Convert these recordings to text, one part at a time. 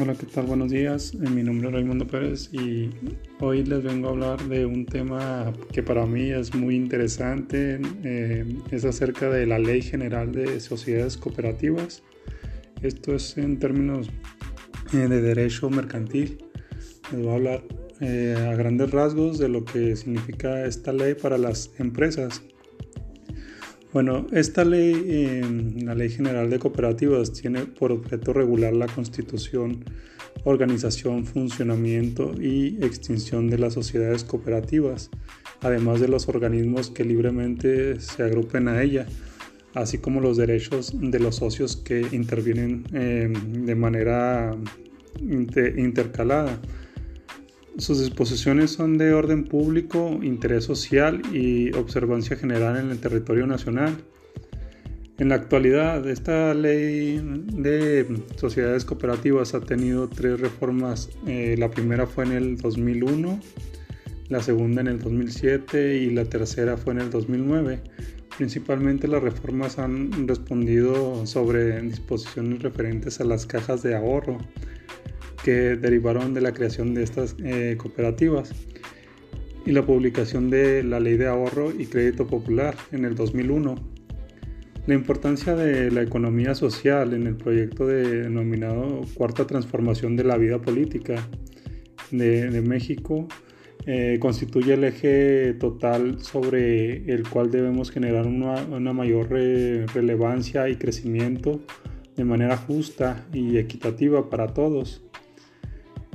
Hola, ¿qué tal? Buenos días. Eh, mi nombre es Raimundo Pérez y hoy les vengo a hablar de un tema que para mí es muy interesante. Eh, es acerca de la Ley General de Sociedades Cooperativas. Esto es en términos eh, de derecho mercantil. Les voy a hablar a grandes rasgos de lo que significa esta ley para las empresas. Bueno, esta ley, la Ley General de Cooperativas, tiene por objeto regular la constitución, organización, funcionamiento y extinción de las sociedades cooperativas, además de los organismos que libremente se agrupen a ella, así como los derechos de los socios que intervienen eh, de manera intercalada. Sus disposiciones son de orden público, interés social y observancia general en el territorio nacional. En la actualidad, esta ley de sociedades cooperativas ha tenido tres reformas. Eh, la primera fue en el 2001, la segunda en el 2007 y la tercera fue en el 2009. Principalmente las reformas han respondido sobre disposiciones referentes a las cajas de ahorro, que derivaron de la creación de estas eh, cooperativas y la publicación de la Ley de Ahorro y Crédito Popular en el 2001. La importancia de la economía social en el proyecto denominado Cuarta Transformación de la Vida Política de, México eh, constituye el eje total sobre el cual debemos generar una, mayor relevancia y crecimiento de manera justa y equitativa para todos.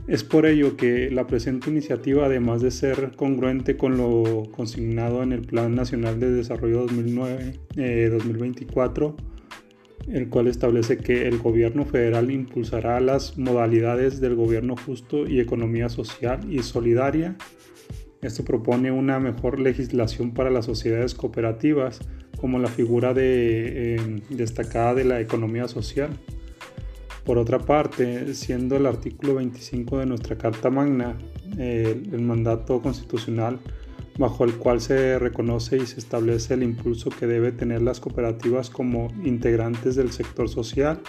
Es por ello que la presente iniciativa, además de ser congruente con lo consignado en el Plan Nacional de Desarrollo 2009-2024, eh, el cual establece que el gobierno federal impulsará las modalidades del gobierno justo y economía social y solidaria. Esto propone una mejor legislación para las sociedades cooperativas como la figura eh, destacada de la economía social. Por otra parte, siendo el artículo 25 de nuestra Carta Magna el mandato constitucional bajo el cual se reconoce y se establece el impulso que debe tener las cooperativas como integrantes del sector social,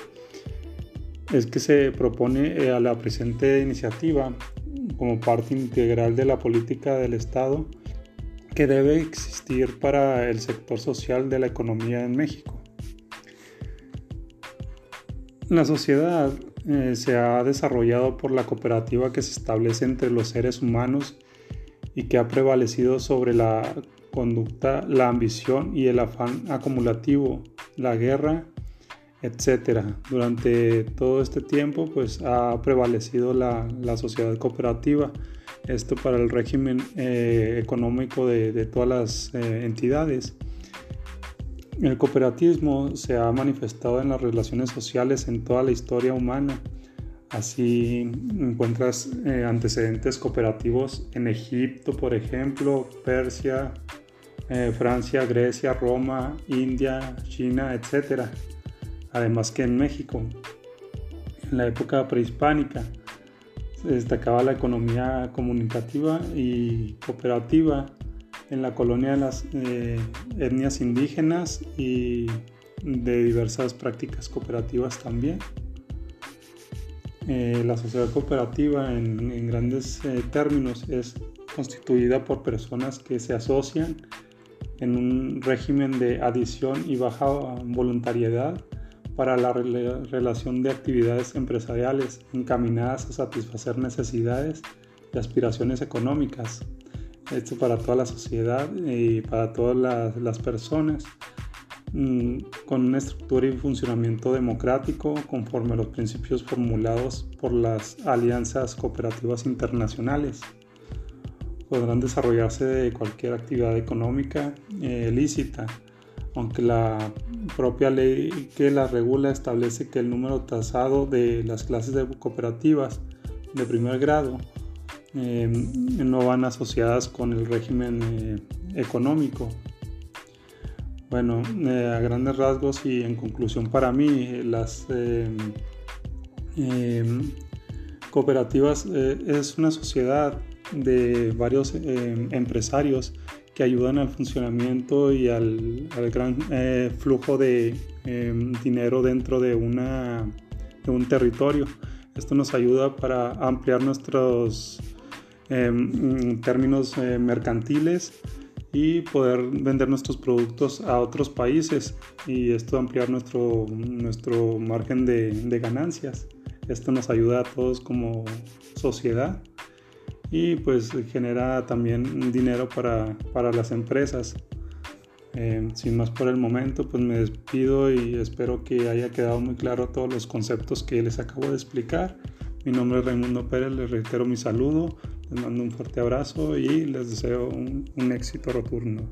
es que se propone eh, a la presente iniciativa como parte integral de la política del Estado que debe existir para el sector social de la economía en México. La sociedad eh, se ha desarrollado por la cooperativa que se establece entre los seres humanos y que ha prevalecido sobre la conducta, la ambición y el afán acumulativo, la guerra, etc. Durante todo este tiempo pues ha prevalecido la, sociedad cooperativa, esto para el régimen eh, económico de, todas las eh, entidades. El cooperativismo se ha manifestado en las relaciones sociales en toda la historia humana. Así encuentras eh, antecedentes cooperativos en Egipto, por ejemplo, Persia, eh, Francia, Grecia, Roma, India, China, etc. Además que en México, en la época prehispánica, se destacaba la economía comunicativa y cooperativa en la colonia de las eh, etnias indígenas y de diversas prácticas cooperativas también. Eh, la sociedad cooperativa en, grandes eh, términos es constituida por personas que se asocian en un régimen de adición y baja voluntariedad para la relación de actividades empresariales encaminadas a satisfacer necesidades y aspiraciones económicas esto para toda la sociedad y para todas las, personas, mm, con una estructura y funcionamiento democrático conforme a los principios formulados por las alianzas cooperativas internacionales. Podrán desarrollarse de cualquier actividad económica eh, lícita, aunque la propia ley que la regula establece que el número tasado de las clases de cooperativas de primer grado Em, no van asociadas con el régimen eh, económico. Bueno, eh, a grandes rasgos y en conclusión para mí, las cooperativas eh, es una sociedad de varios empresarios que ayudan al funcionamiento y al, gran flujo de dinero dentro de, una, de un territorio Esto nos ayuda para ampliar nuestros em, términos eh, mercantiles y poder vender nuestros productos a otros países y esto ampliar nuestro, nuestro margen de, ganancias. Esto nos ayuda a todos como sociedad y pues genera también dinero para, para las empresas. Eh, sin más por el momento, pues me despido y espero que haya quedado muy claro todos los conceptos que les acabo de explicar. Mi nombre es Raimundo Pérez, les reitero mi saludo, les mando un fuerte abrazo y les deseo un, un éxito rotundo.